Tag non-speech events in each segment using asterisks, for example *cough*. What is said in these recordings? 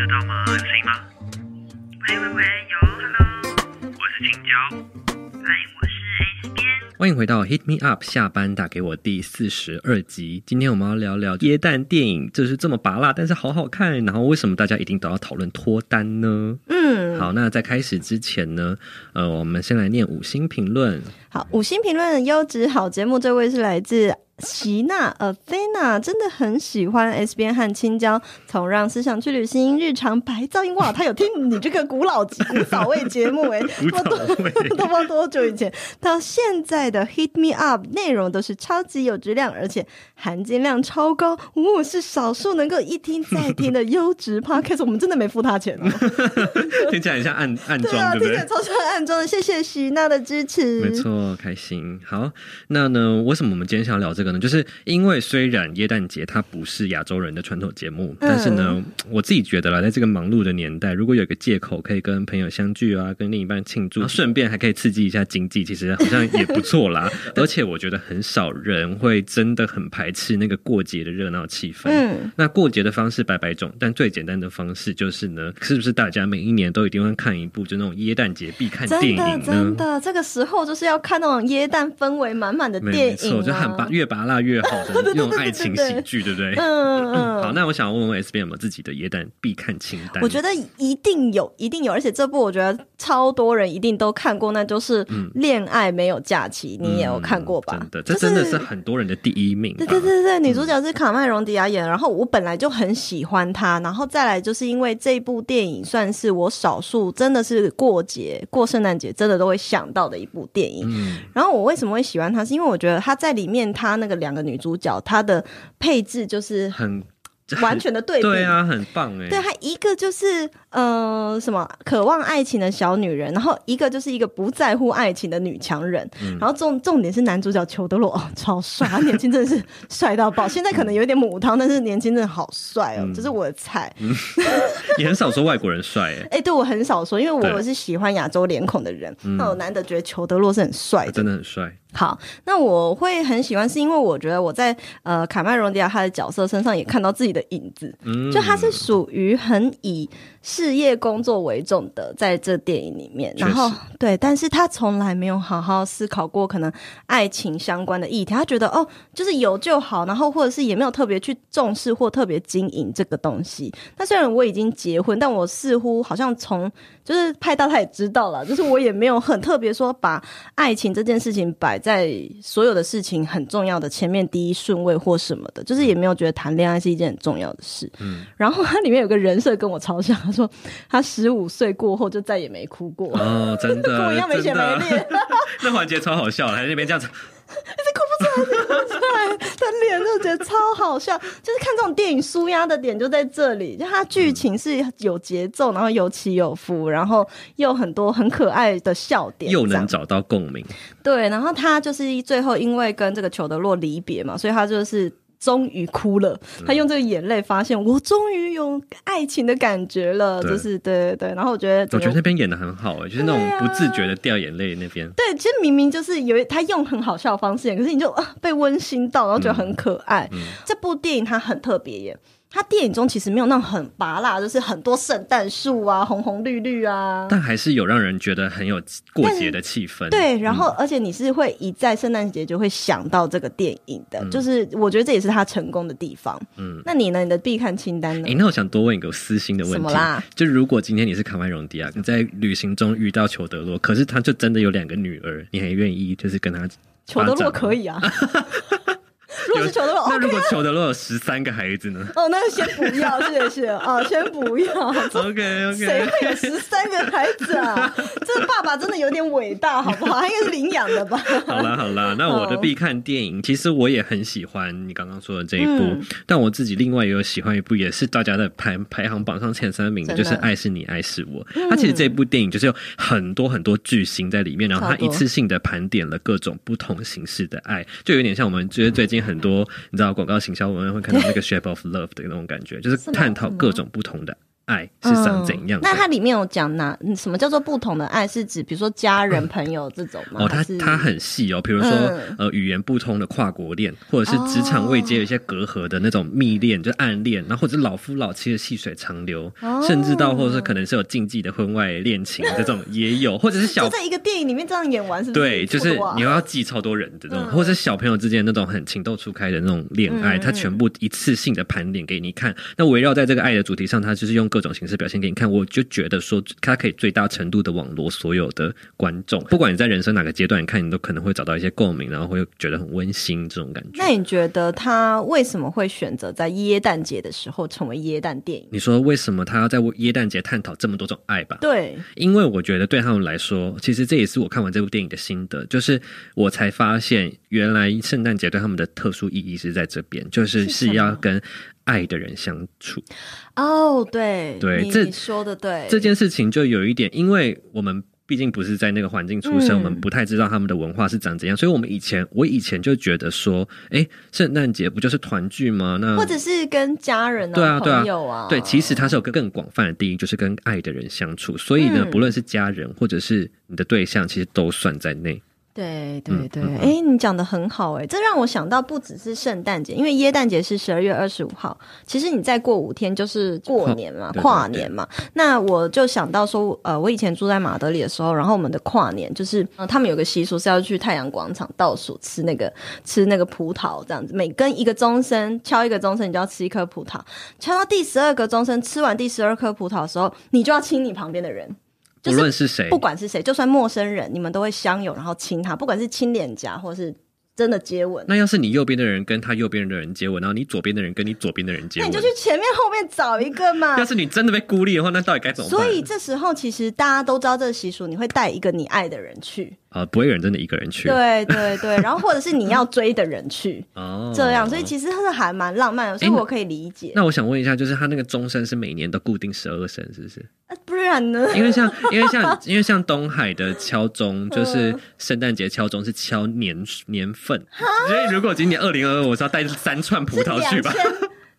得到吗？有声音吗？喂喂喂，有，Hello，我是青椒。嗨，我是 S 边。欢迎回到 Hit Me Up 下班打给我第四十二集。今天我们要聊聊耶诞电影，就是这么拔辣，但是好好看。然后为什么大家一定都要讨论脱单呢？嗯，好，那在开始之前呢，呃，我们先来念五星评论。好，五星评论优质好节目，这位是来自。席娜呃菲娜真的很喜欢 S 边和青椒，从让思想去旅行，日常白噪音。哇，*laughs* 他有听你这个古老古早味节目哎，*laughs* 古早味。都不知道多久以前？到现在的 Hit Me Up 内容都是超级有质量，而且含金量超高，哦，是少数能够一听再听的优质 *laughs* Podcast，我们真的没付他钱哦，听起来很像暗暗对啊，装，对不对？听起来？超像暗装的，谢谢徐娜的支持，没错，开心。好，那呢，为什么我们今天想要聊这个呢？就是因为虽然耶诞节它不是亚洲人的传统节目，但是呢，我自己觉得啦，在这个忙碌的年代，如果有一个借口可以跟朋友相聚啊，跟另一半庆祝，顺便还可以刺激一下经济，其实好像也不错啦。*laughs* 而且我觉得很少人会真的很排斥那个过节的热闹气氛。嗯，那过节的方式百百种，但最简单的方式就是呢，是不是大家每一年都一定会看一部就那种耶诞节必看电影呢？真的，这个时候就是要看那种耶诞氛围满满的电影、啊，没错，就很拔越拔辣越好的 *laughs* 那种爱情喜剧，对不对？嗯嗯，*laughs* 好，那我想问问 S B 有没有自己的耶诞必看清单？我觉得一定有，一定有，而且这部我觉得超多人一定都看过，那就是《恋爱没有假期》，你也有看过吧？嗯真的，这真的是很多人的第一名。对对对对，女主角是卡麦隆迪亚演的，然后我本来就很喜欢她，然后再来就是因为这部电影算是我少数真的是过节过圣诞节真的都会想到的一部电影。嗯，然后我为什么会喜欢她，是因为我觉得她在里面，她那个两个女主角，她的配置就是很完全的对比。对啊，很棒哎。对，她一个就是呃什么渴望爱情的小女人，然后一个就是一个不在乎爱情的女强人。嗯然后重重点是男主角裘德洛哦，*laughs* 超帅，他年轻真的是帅到爆。现在可能有一点母汤，但是年轻真的好帅哦，嗯这是我的菜。*laughs* 也很少说外国人帅哎，哎、对我很少说，因为我是喜欢亚洲脸孔的人，嗯那我难得觉得裘德洛是很帅的。真的很帅。好，那我会很喜欢，是因为我觉得我在呃卡麦隆迪亚他的角色身上也看到自己的影子，嗯，就他是属于很以事业工作为重的，在这电影里面，然后对，但是他从来没有好好思考过可能爱情相关的议题，他觉得哦，就是有就好，然后或者是也没有特别去重视或特别经营这个东西。那虽然我已经结婚，但我似乎好像从就是派大他也知道了，就是我也没有很特别说把爱情这件事情摆在所有的事情很重要的前面第一顺位或什么的，就是也没有觉得谈恋爱是一件很重要的事。嗯，然后它里面有个人设跟我超像，他说他十五岁过后就再也没哭过，哦，真的，*laughs* 跟我一样没血没泪，*laughs* 那环节超好笑的，还在那边这样子，他脸就觉得超好笑。就是看这种电影舒压的点就在这里，就它剧情是有节奏，然后有起有伏，然后又很多很可爱的笑点，又能找到共鸣。对，然后他就是最后因为跟这个裘德洛离别嘛，所以他就是。终于哭了，他用这个眼泪发现我终于有爱情的感觉了，就是对对对。然后我觉得，我觉得那边演的很好哎，就是那种不自觉的掉眼泪那边。对，其实明明就是有他用很好笑的方式演，可是你就啊被温馨到，然后觉得很可爱。这部电影它很特别耶，它电影中其实没有那种很拔辣，就是很多圣诞树啊，红红绿绿啊。但还是有让人觉得很有过节的气氛。对，然后而且你是会一在圣诞节就会想到这个电影的，就是我觉得这也是他成功的地方。嗯，那你呢？你的必看清单呢诶，？那我想多问一个私心的问题什么啦，就如果今天你是卡麦隆迪亚，你在旅行中遇到裘德洛，可是他就真的有两个女儿，你还愿意就是跟他裘德洛可？以啊。*laughs* *laughs* 如果是裘德洛那如果裘德洛有十三个孩子呢 *laughs* 哦，那先不要，谢谢啊，*laughs* 先不要。？OK 谁 OK，谁会有十三个孩子啊？这个爸爸真的有点伟大，好不好？他应该是领养的吧？好啦好啦，那我的必看电影，其实我也很喜欢你刚刚说的这一部，嗯但我自己另外也有喜欢一部，也是大家的排排行榜上前三名的，就是《爱是你，爱是我》。它其实这部电影就是有很多很多巨星在里面，然后它一次性的盘点了各种不同形式的爱，就有点像我们觉得最近很多你知道广告行销文案会看到那个 Shape of Love 的那种感觉，就是探讨各种不同的。爱是长怎样。嗯那它里面有讲哪嗯什么叫做不同的爱？是指比如说家人、朋友这种吗？哦，它它很细哦，比如说、嗯呃语言不通的跨国恋，或者是职场未接有一些隔阂的那种密恋，就暗恋，然后或者是老夫老妻的细水长流，哦甚至到或者是可能是有禁忌的婚外恋情这种也有，*laughs* 或者是小就在一个电影里面这样演完，是不是？对，就是哇你要记超多人的那种，嗯或者是小朋友之间那种很情窦初开的那种恋爱，嗯他全部一次性的盘点给你看。那围绕在这个爱的主题上，他就是用各种形式表现给你看。我就觉得说，它可以最大程度的网罗所有的观众，不管你在人生哪个阶段，你看你都可能会找到一些共鸣，然后会觉得很温馨这种感觉。那你觉得他为什么会选择在耶诞节的时候成为耶诞电影？你说为什么他要在耶诞节探讨这么多种爱吧？对，因为我觉得对他们来说，其实这也是我看完这部电影的心得，就是我才发现，原来圣诞节对他们的特殊意义是在这边，就是是要跟爱的人相处。哦，对，你对这说的对，这件事情就有一点，因为我们。毕竟不是在那个环境出生，嗯我们不太知道他们的文化是长怎样，所以我们以前我以前就觉得说，哎，圣诞节不就是团聚吗？那或者是跟家人啊、对啊对啊朋友啊，对，其实它是有个更广泛的定义，就是跟爱的人相处。所以呢，嗯不论是家人或者是你的对象，其实都算在内。对对对，嗯嗯哎、你讲的很好哎、这让我想到不只是圣诞节，因为耶诞节是十二月二十五号，其实你再过五天就是过年嘛，跨对对跨年嘛。那我就想到说，呃，我以前住在马德里的时候，然后我们的跨年就是，呃、他们有个习俗是要去太阳广场倒数吃那个吃那个葡萄，这样子，每跟一个钟声敲一个钟声，你就要吃一颗葡萄，敲到第十二个钟声，吃完第十二颗葡萄的时候，你就要亲你旁边的人。就不是论是谁，不管是谁，就算陌生人，你们都会相拥，然后亲他，不管是亲脸颊或是真的接吻。那要是你右边的人跟他右边的人接吻，然后你左边的人跟你左边的人接吻那你就，去前面后面找一个嘛要。是你真的被孤立的话，那到底该怎么办？所以这时候其实大家都知道这个习俗，你会带一个你爱的人去，啊、不会有人真的一个人去对对对，然后或者是你要追的人去，*laughs* 哦。这样，所以其实是还蛮浪漫的，所以我可以理解。那我想问一下，就是他那个钟声是每年都固定十二声，是不是？啊不然呢？因为像因为像 *laughs* 因为像东海的敲钟，嗯就是圣诞节敲钟是敲年年份，*laughs* 所以如果今年二零二二，我是要带三串葡萄去吧？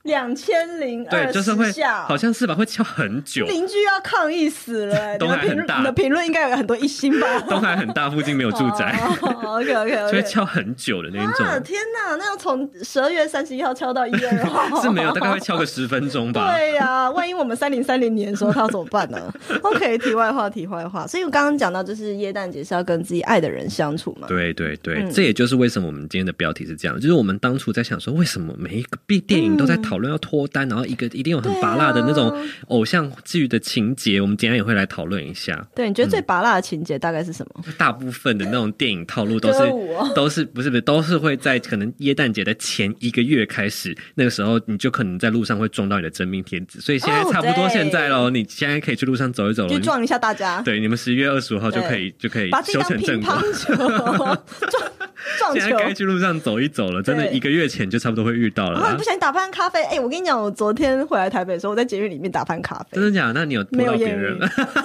两千零二对，就是会下，好像是吧，会敲很久。邻居要抗议死了、*laughs* 欸。东海很大你的评论应该有很多一星吧？*laughs* 东海很大，附近没有住宅，OK OK 所以 OK。*laughs* 敲很久的那一种。啊天哪！那要从十二月三十一号敲到一月二号，是没有，大概会敲个十分钟吧。对呀、万一我们三零三零年的时候，他要怎么办呢？OK，题外话，题外话。所以我刚刚讲到，就是耶诞节是要跟自己爱的人相处嘛。对对对，嗯这也就是为什么我们今天的标题是这样，就是我们当初在想说，为什么每一个电电影都在讨论要脱单，然后一个一定有很拔辣的那种偶像剧的情节，我们今天也会来讨论一下。对，你觉得最拔辣的情节大概是什么？大部分的那种电影套路都是 *laughs* 哦都是不是不是都是会在可能耶诞节的前一个月开始，那个时候你就可能在路上会撞到你的真命天子，所以现在哦差不多现在喽，你现在可以去路上走一走了去。撞一下大家，对，你们十一月二十五号就可以就可以修成正果。*laughs* 撞，撞撞现在该球。去路上走一走了，真的一个月前就差不多会遇到了啦然后你不。小心打翻咖啡，哎、我跟你讲，我昨天回来台北的时候，我在捷运里面打翻咖啡真，的假的？那你有没有艳遇？，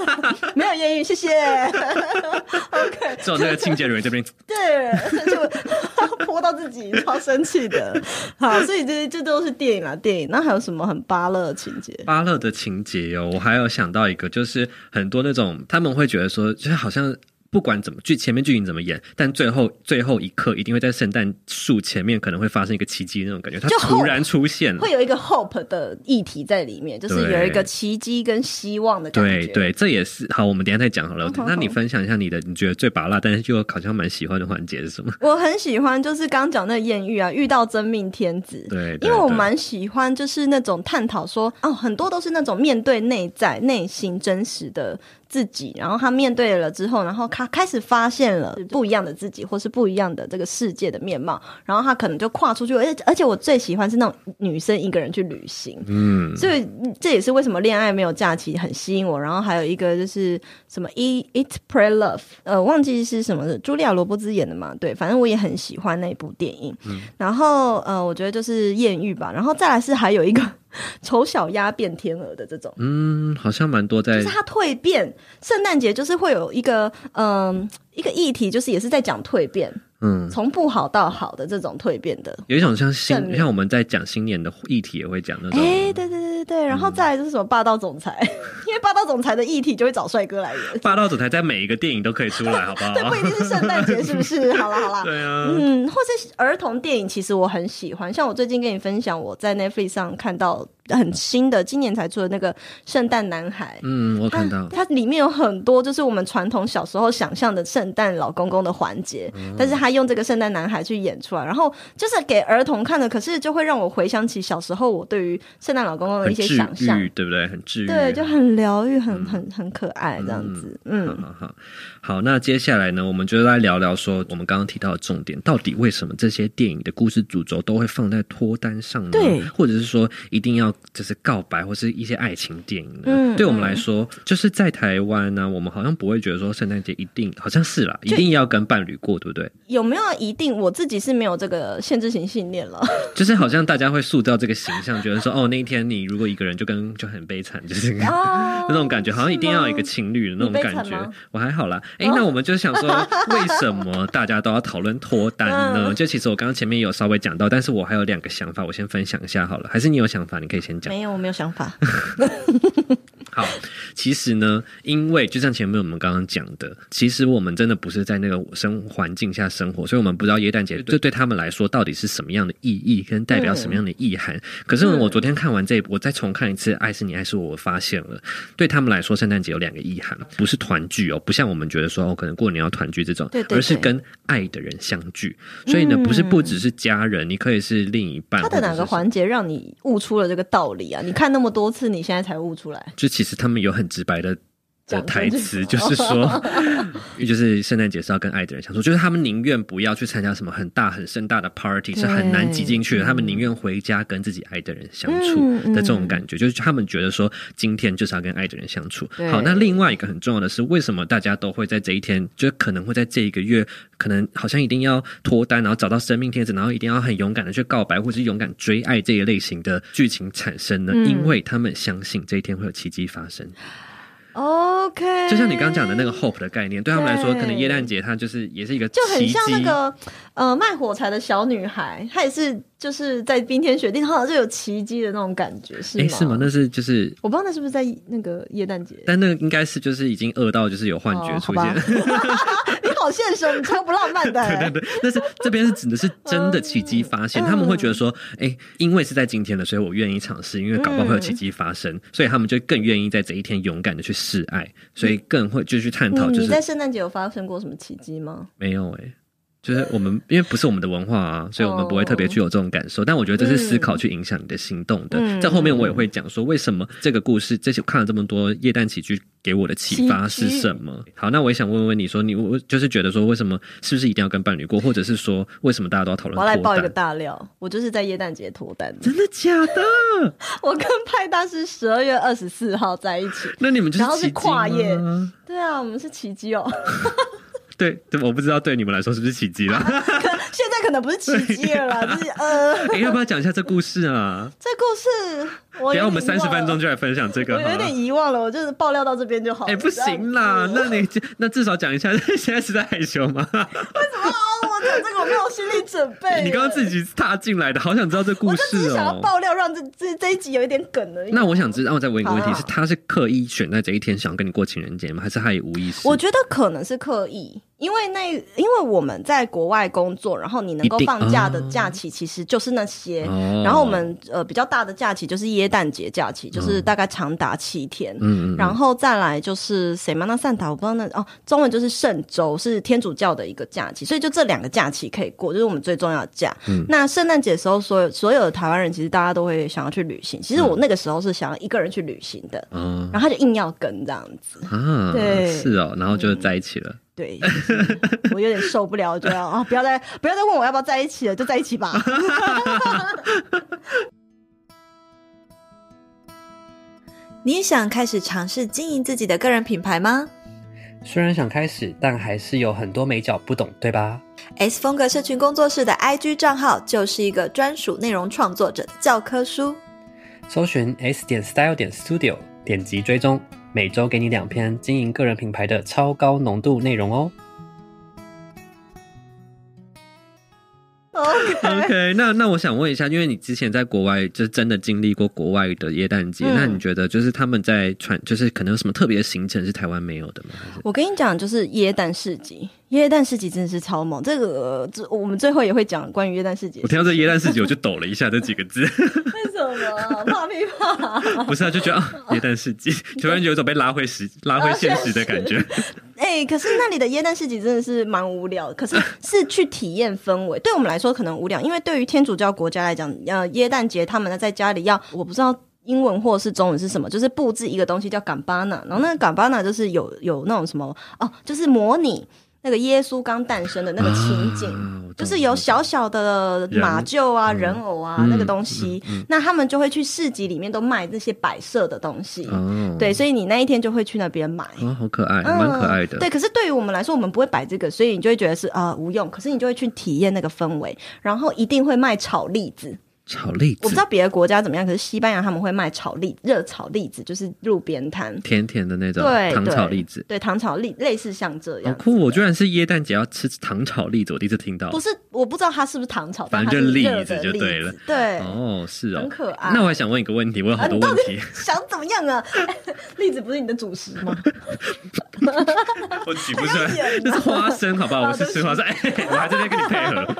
*laughs* 没有艳遇，谢谢。*laughs* OK，只有那个清洁人员这边，对，就 *laughs* 泼到自己，超生气的。好，所以这这都是电影啦，电影。那还有什么很巴乐的情节？巴乐的情节哦，我还有想到一个，就是很多那种他们会觉得说，就是好像。不管怎么剧前面剧情怎么演，但最后最后一刻一定会在圣诞树前面可能会发生一个奇迹那种感觉，它就突然出现了会。有一个 hope 的议题在里面，就是有一个奇迹跟希望的感觉。对对，这也是好，我们等一下再讲好了。那你分享一下你的，你觉得最拔辣，但是又好像蛮喜欢的环节是什么？我很喜欢，就是刚讲那个艳遇啊，遇到真命天子。对，对因为我蛮喜欢，就是那种探讨说，哦，很多都是那种面对内在、内心真实的自己，然后他面对了之后，然后他开始发现了不一样的自己，或是不一样的这个世界的面貌，然后他可能就跨出去，而且而且我最喜欢是那种女生一个人去旅行，嗯，所以嗯这也是为什么恋爱没有假期很吸引我。然后还有一个就是什么 Eat Eat Pray Love，呃，忘记是什么的，茱莉亚·罗伯兹演的嘛。对，反正我也很喜欢那部电影。然后呃，我觉得就是艳遇吧。然后再来是还有一个 *laughs* 丑小鸭变天鹅的这种。嗯，好像蛮多在就是它蜕变，圣诞节就是会有一个嗯、一个议题，就是也是在讲蜕变。嗯，从不好到好的这种蜕变的。有一种像新像我们在讲新年的议题也会讲那种，哎、对对对对对，然后再来就是什么霸道总裁，因为霸道总裁的议题就会找帅哥来演，霸道总裁在每一个电影都可以出来，好不好？*laughs* 对，不一定是圣诞节，是不是？好啦好啦，对啊，嗯，或是儿童电影，其实我很喜欢。像我最近跟你分享，我在 Netflix 上看到很新的，今年才出的那个《圣诞男孩》。嗯，我看到，它里面有很多就是我们传统小时候想象的圣诞老公公的环节，嗯但是他用这个圣诞男孩去演出来，然后就是给儿童看的，可是就会让我回想起小时候我对于圣诞老公公的一些想象，，对不对？很治愈，对，就很疗愈，很很很可爱这样子，好嗯。好好，好，那接下来呢，我们就来聊聊说，我们刚刚提到的重点，到底为什么这些电影的故事主轴都会放在脱单上呢？对或者是说一定要就是告白或是一些爱情电影呢？嗯对我们来说，就是在台湾呢、我们好像不会觉得说圣诞节一定好像是啦，一定要跟伴侣过，对不对？有没有一定？我自己是没有这个限制性信念了。*laughs* 就是好像大家会塑造这个形象，觉得说哦，那一天你如果一个人就跟就很悲惨，就是。哦 *laughs* 那种感觉，好像一定要有一个情侣的那种感觉。我还好啦。哎、那我们就想说，*laughs* 为什么大家都要讨论脱单呢？嗯就其实我刚刚前面有稍微讲到，但是我还有两个想法，我先分享一下好了。还是你有想法，你可以先讲。没有，我没有想法。*laughs* 好，其实呢，因为就像前面我们刚刚讲的，其实我们真的不是在那个生环境下生活，所以我们不知道耶诞节这对他们来说到底是什么样的意义，跟代表什么样的意涵。可是，我昨天看完这一部，我再重看一次《爱是你爱是我》，我发现了，对他们来说，圣诞节有两个意涵，不是团聚哦，不像我们觉得说哦，可能过年要团聚这种，对对对而是跟爱的人相聚。所以呢，不是不只是家人，你可以是另一半。他的哪个环节让你悟出了这个道理啊？你看那么多次，你现在才悟出来。就其是他们有很直白的的台词，就是说，*laughs* 就是圣诞节是要跟爱的人相处，就是他们宁愿不要去参加什么很大很盛大的 party，是很难挤进去的，他们宁愿回家跟自己爱的人相处嗯的这种感觉，就是他们觉得说今天就是要跟爱的人相处。好，那另外一个很重要的是，为什么大家都会在这一天，就可能会在这一个月，可能好像一定要脱单，然后找到生命贴纸，然后一定要很勇敢的去告白，或是勇敢追爱这一类型的剧情产生呢？嗯因为他们相信这一天会有奇迹发生。OK，就像你刚刚讲的那个 hope 的概念，对他们来说，可能耶诞节它就是也是一个就很像那。个呃卖火柴的小女孩，她也是就是在冰天雪地，好像就有奇迹的那种感觉，是吗？哎，是吗？那是就是，我不知道那是不是在那个耶诞节。但那个应该是就是已经饿到就是有幻觉哦出现。*laughs* 你好现实，你超不浪漫的、*laughs* 欸。对对，但是这边是指的是真的奇迹发现，嗯他们会觉得说，哎，因为是在今天的，所以我愿意尝试，因为搞不好会有奇迹发生，所以他们就更愿意在这一天勇敢的去示爱，所以更会就去探讨，就是你你在圣诞节有发生过什么奇迹吗？没有哎、就是我们因为不是我们的文化啊，所以我们不会特别具有这种感受。但我觉得这是思考去影响你的行动的。嗯在后面我也会讲说，为什么这个故事，这些看了这么多夜诞喜剧给我的启发是什么？好，那我也想问问你说，你我就是觉得说，为什么是不是一定要跟伴侣过，或者是说，为什么大家都要讨论我来爆一个？大料，我就是在耶诞节脱单的。真的假的？*laughs* 我跟派大是十二月二十四号在一起。那你们就是然后是跨夜对啊，我们是奇迹哦。*laughs* 对对，我不知道对你们来说是不是奇迹啦。*laughs* 可现在可能不是奇迹了啦，*laughs* 就是呃，你、要不要讲一下这故事啊？这故事我等下我们三十分钟就来分享这个。我有点遗忘了，我就是爆料到这边就好了。哎、不行啦，那你那至少讲一下，*laughs* 现在是在害羞吗？哦，我讲这个我没有心理准备。你刚刚自己踏进来的，好想知道这故我就只事是想要哦。爆料，让这这这一集有一点梗而已。那我想知道，我再问一个问题：是他是刻意选在这一天想跟你过情人节吗？还是他也无意识？我觉得可能是刻意，因为那因为我们在国外工作，然后你能够放假的哦假期其实就是那些，哦。然后我们呃比较大的假期就是耶诞节假期，就是大概长达七天。然后再来就是谁嘛那散塔，我不知道那哦，中文就是圣周，是天主教的一个假期，所以就这两个假期可以过，就是我们最重要的假。嗯。那圣诞节的时候，所有所有的台湾人其实大家都会想要去旅行，其实我那个时候是想要一个人去旅行的，嗯。然后他就硬要跟这样子，啊，对。是哦，然后就在一起了。对，就是我有点受不了，就要啊，不要再不要再问我要不要在一起了，就在一起吧。*laughs* 你也想开始尝试经营自己的个人品牌吗虽然想开始，但还是有很多美角不懂，对吧？？S 风格社群工作室的 IG 账号就是一个专属内容创作者的教科书。搜寻 S 点 Style 点 Studio，点击追踪，每周给你两篇经营个人品牌的超高浓度内容哦。OK，那那我想问一下，因为你之前在国外就是真的经历过国外的耶诞节，嗯那你觉得就是他们在传，就是可能有什么特别的行程是台湾没有的吗？还是我跟你讲，就是耶诞市集，耶诞市集真的是超猛。这个呃这我们最后也会讲关于耶诞市集我听到这耶诞市集我就抖了一下这几个字，为什么怕屁怕？不是啊，就觉得啊耶诞市集，*laughs* 突然有一种被拉回实拉回现实的感觉。*laughs* 哎、可是那里的耶诞市集真的是蛮无聊的，可是是去体验氛围。对我们来说可能无聊，因为对于天主教国家来讲，呃，耶诞节他们在家里要，我不知道。英文或是中文是什么？就是布置一个东西叫 gambana，然后那个 gambana 就是有有那种什么哦，就是模拟那个耶稣刚诞生的那个情景，啊就是有小小的马厩啊、人偶啊、嗯那个东西，那他们就会去市集里面都卖这些摆设的东西。哦，对，所以你那一天就会去那边买。哦，好可爱，蛮可爱的。嗯对，可是对于我们来说，我们不会摆这个，所以你就会觉得是啊、无用。可是你就会去体验那个氛围，然后一定会卖炒栗子。炒栗子我不知，道别的国家怎么样，可是西班牙他们会卖炒栗热炒栗子，就是路边摊。甜甜的那种对，糖炒栗子，对，糖炒栗类似像这样。好酷！我居然是耶诞节要吃糖炒栗子，我第一次听到。不是，我不知道它是不是糖炒，反正就栗子就对了对，哦，是哦，很可爱那我还想问一个问题，我有好多问题，想怎么样啊？*laughs* 栗子不是你的主食吗？*laughs* 我举不出来那是花生，好不好？哦我是吃花生，哎，*laughs* 我还在那边跟你配合。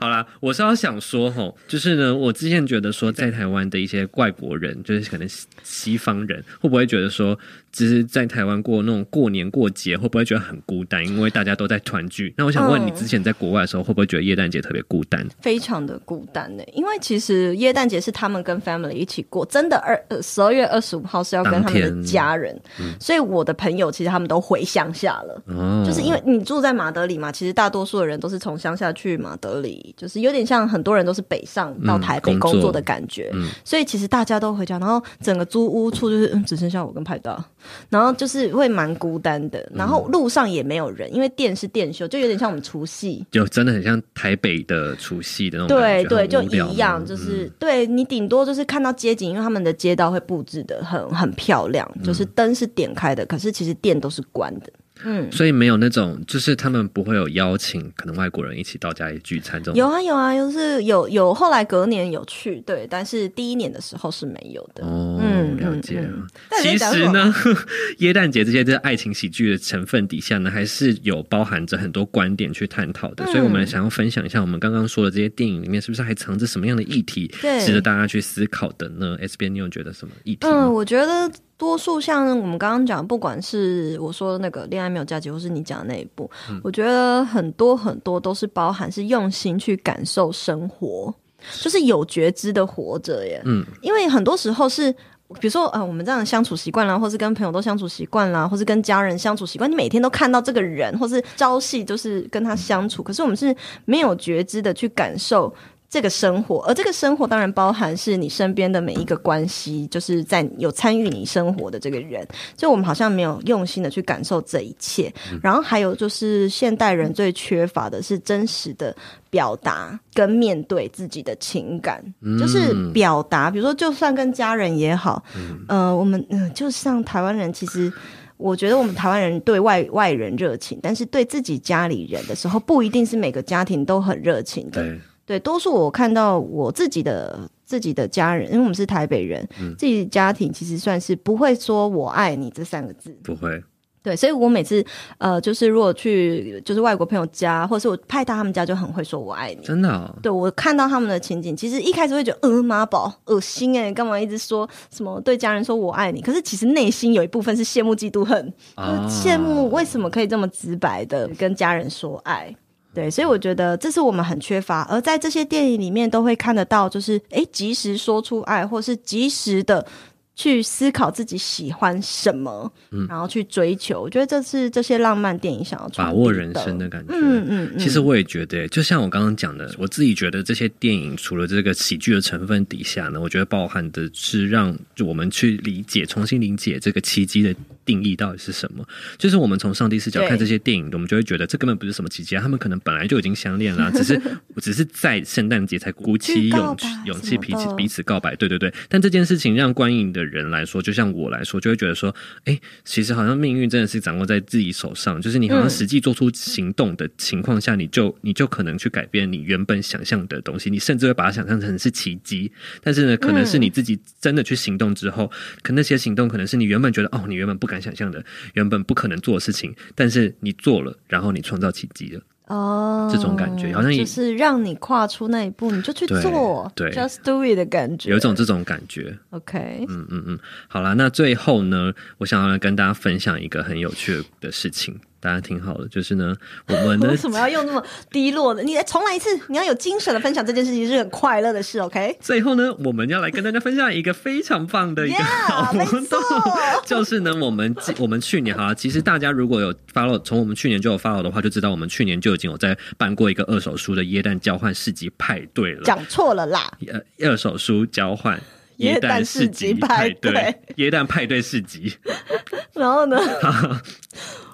好啦，我是要想说，吼，就是呢，我之前觉得说，在台湾的一些外国人，就是可能西西方人，会不会觉得说，只是在台湾过那种过年过节，会不会觉得很孤单？因为大家都在团聚。那我想问嗯你，之前在国外的时候，会不会觉得耶诞节特别孤单？非常的孤单呢、因为其实耶诞节是他们跟 family 一起过，真的二呃十二月二十五号是要跟他们的家人，所以我的朋友其实他们都回乡下了。哦，就是因为你住在马德里嘛，其实大多数的人都是从乡下去马德里，就是有点像很多人都是北上到台嗯工作。工作的感觉，嗯。所以其实大家都回家，然后整个租屋处就是嗯只剩下我跟派大，然后就是会蛮孤单的，然后路上也没有人，因为店是店休，就有点像我们除夕，就真的很像台北的除夕的那种，对对，就一样，就是、嗯对你顶多就是看到街景，因为他们的街道会布置的很很漂亮，嗯就是灯是点开的，可是其实店都是关的。嗯，所以没有那种，就是他们不会有邀请可能外国人一起到家里聚餐这种。有啊有啊，就是有有，后来隔年有去，对，但是第一年的时候是没有的。哦，嗯了解了。嗯嗯其实呢，*laughs* 耶诞节这些在爱情喜剧的成分底下呢，还是有包含着很多观点去探讨的。嗯所以，我们想要分享一下，我们刚刚说的这些电影里面，是不是还藏着什么样的议题，对值得大家去思考的呢？S 边，你有觉得什么议题嗯，我觉得多数像我们刚刚讲，不管是我说的那个恋爱没有价值，或是你讲的那一部，嗯我觉得很多很多都是包含是用心去感受生活，就是有觉知的活着耶。嗯，因为很多时候是。比如说，呃，我们这样的相处习惯啦，或是跟朋友都相处习惯啦，或是跟家人相处习惯，你每天都看到这个人，或是朝夕都是跟他相处，可是我们是没有觉知的去感受这个生活，而这个生活当然包含是你身边的每一个关系，就是在有参与你生活的这个人，就我们好像没有用心的去感受这一切。然后还有就是现代人最缺乏的是真实的表达跟面对自己的情感，就是表达，比如说就算跟家人也好，呃，我们嗯、就像台湾人其实。我觉得我们台湾人对外外人热情，但是对自己家里人的时候，不一定是每个家庭都很热情的。对，对，多数我看到我自己的自己的家人，因为我们是台北人，自己家庭其实算是不会说我爱你这三个字。不会，对，所以我每次呃，就是如果去就是外国朋友家，或者是我派到他们家，就很会说我爱你。真的、哦。对我看到他们的情景，其实一开始会觉得呃妈宝恶心哎、干嘛一直说什么对家人说我爱你？可是其实内心有一部分是羡慕嫉妒恨，啊就是羡慕为什么可以这么直白的跟家人说爱。对，所以我觉得这是我们很缺乏，而在这些电影里面都会看得到，就是诶，及时说出爱，或是及时的去思考自己喜欢什么，嗯然后去追求。我觉得这是这些浪漫电影想要把握人生的感觉。嗯嗯嗯，其实我也觉得，就像我刚刚讲的，我自己觉得这些电影除了这个喜剧的成分底下呢，我觉得包含的是让我们去理解、重新理解这个奇迹的定义到底是什么。就是我们从上帝视角看这些电影，我们就会觉得这根本不是什么奇迹啊，他们可能本来就已经相恋啦，*laughs* 只是只是在圣诞节才鼓起勇气勇气彼此彼此告白。对对对，但这件事情让观影的人来说，就像我来说，就会觉得说，哎，其实好像命运真的是掌握在自己手上，就是你好像实际做出行动的情况下，你就你就可能去改变你原本想象的东西，你甚至会把它想象成是奇迹。但是呢，可能是你自己真的去行动之后，可那些行动可能是你原本觉得哦，你原本不敢想象的，原本不可能做的事情，但是你做了，然后你创造奇迹了。哦，这种感觉好像也就是让你跨出那一步，你就去做，对 j u s t do it 的感觉，有一种这种感觉。OK，嗯嗯嗯，好啦，那最后呢，我想要来跟大家分享一个很有趣的事情，大家听好了，就是呢，*laughs* 我们呢为什么要用那么低落的？你来重来一次，你要有精神的分享这件事情是很快乐的事，OK？最后呢，我们要来跟大家分享一个 *laughs* 非常棒的一个好活动 *laughs* 就是呢，我们我们去年哈，其实大家如果有 follow 从我们去年就有 follow 的话，就知道我们去年就已经有在办过一个二手书的耶诞交换市集派对了。讲错了啦，呃，二手书交换。耶耶诞诞市市集集派对，耶诞派对市集，然后呢？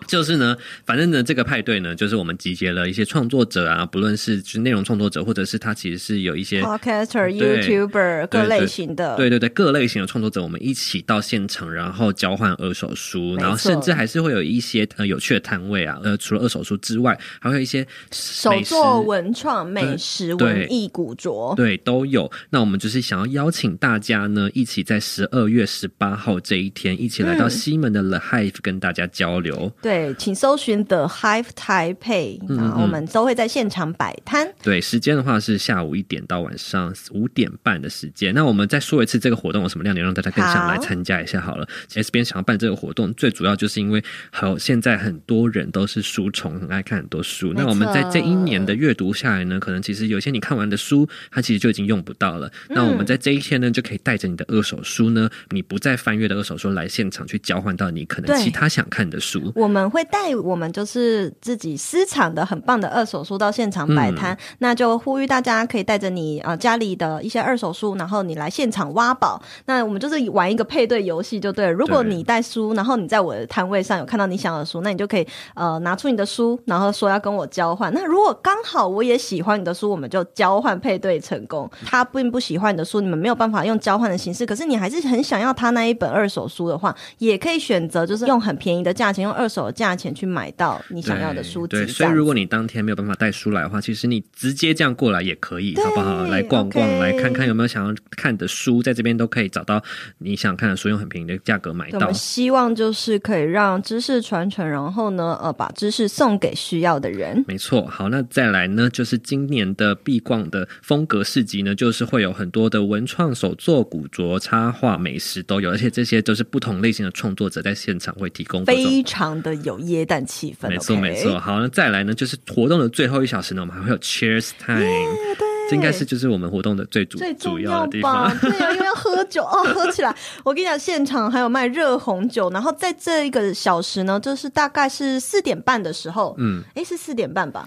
就是呢，反正呢，这个派对呢，就是我们集结了一些创作者啊，不论是就是内容创作者，或者是他其实是有一些 Podcaster、YouTuber 各类型的，对对对，各类型的创作者，我们一起到现场，然后交换二手书，然后甚至还是会有一些呃有趣的摊位啊，呃，除了二手书之外，还会有一些手作文创、美食、对。文艺、古着，对，都有。那我们就是想要邀请大家呢，一起在十二月十八号这一天，一起来到嗯。西门的 The Hive 跟大家交流。对，请搜寻 The Hive Taipei，嗯然后我们都会在现场摆摊。对，时间的话是下午一点到晚上五点半的时间。那我们再说一次这个活动有什么亮点，让大家更想来参加一下好了。S 边想要办这个活动，最主要就是因为好现在很多人都是书虫，很爱看很多书。那我们在这一年的阅读下来呢，可能其实有些你看完的书，它其实就已经用不到了。那我们在这一天呢，就可以带着你的二手书呢，你不再翻阅的二手书来现场去交换到你可能其他想看的书。我们会带我们就是自己私藏的很棒的二手书到现场摆摊，那就呼吁大家可以带着你呃家里的一些二手书，然后你来现场挖宝。那我们就是玩一个配对游戏就对了。如果你带书，然后你在我的摊位上有看到你想要的书，那你就可以呃拿出你的书，然后说要跟我交换。那如果刚好我也喜欢你的书，我们就交换配对成功。他并不喜欢你的书，你们没有办法用交换的形式，可是你还是很想要他那一本二手书的话，也可以选择就是用很便宜的价钱，用二手的价钱去买到你想要的书籍。对，所以如果你当天没有办法带书来的话，其实你直接这样过来也可以，好不好？来逛逛来看看有没有想要看的书，在这边都可以找到你想看的书，用很便宜的价格买到我们。希望就是可以让知识传承，然后呢，呃，把知识送给需要的人。没错，好，那再来呢，就是今年的必逛的风格市集呢，就是会有很多的文创、手作、古着、插画、美食都有，而且这些都是不同类型的创作者在现场会提供非常的有耶诞气氛，没错没错，。好，那再来呢，就是活动的最后一小时呢，我们还会有 Cheers Time，对、这应该是就是我们活动的最主主最重要的地吧方。*laughs* 对啊，因为要喝酒哦，喝起来。*laughs* 我跟你讲，现场还有卖热红酒，然后在这一个小时呢，就是大概是四点半的时候，嗯，诶，是四点半吧？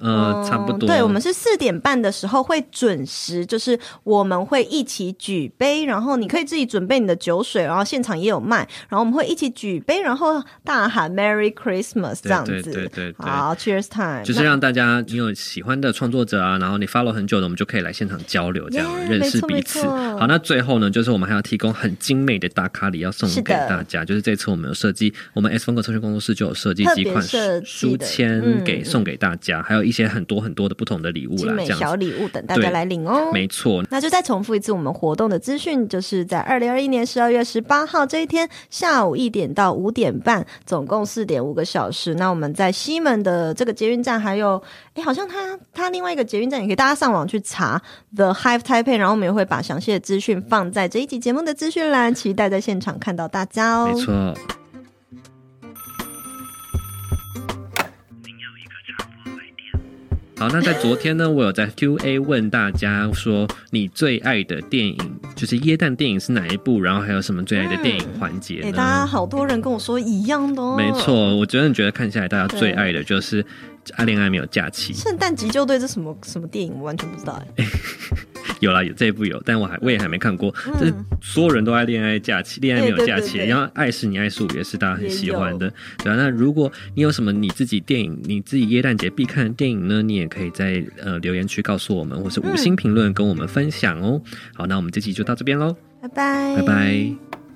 呃，差不多。嗯对，我们是四点半的时候会准时，就是我们会一起举杯，然后你可以自己准备你的酒水，然后现场也有卖，然后我们会一起举杯，然后大喊 Merry Christmas 这样子。对对对好，Cheers time，就是让大家你有喜欢的创作者啊，然后你 follow 很久的，我们就可以来现场交流，这样 Yeah，认识彼此。好，那最后呢，就是我们还要提供很精美的打卡礼要送给大家。就是这次我们有设计，我们 S 风格测试工作室就有设计几款书签嗯给送给大家，还有一些很多很多的不同的礼物啦，精美这样。小礼物等大家来领哦。没错，那就再重复一次我们活动的资讯，就是在二零二一年十二月十八号这一天下午一点到五点半，总共四点五个小时。那我们在西门的这个捷运站，还有哎，好像它它另外一个捷运站也可以，大家上网去查 The Hive Taipei，然后我们也会把详细的资讯放在这一集节目的资讯栏，期待在现场看到大家哦。没错。好，那在昨天呢，我有在 Q&A 问大家说，你最爱的电影就是耶诞电影是哪一部？然后还有什么最爱的电影环节诶，呢？大家好多人跟我说一样的哦。没错，我真的觉得看下来，大家最爱的就是《爱恋爱没有假期》。圣诞急救队这什么什么电影，我完全不知道哎。*laughs* 有啦，有这一部有，但我还我也还没看过。就是所有人都爱恋爱假期，恋爱没有假期，然后爱是你爱是我也是大家很喜欢的也，对啊。那如果你有什么你自己电影，你自己耶诞节必看的电影呢？你也可以在呃留言区告诉我们，或是五星评论跟我们分享哦。好，那我们这期就到这边喽，拜拜，拜拜。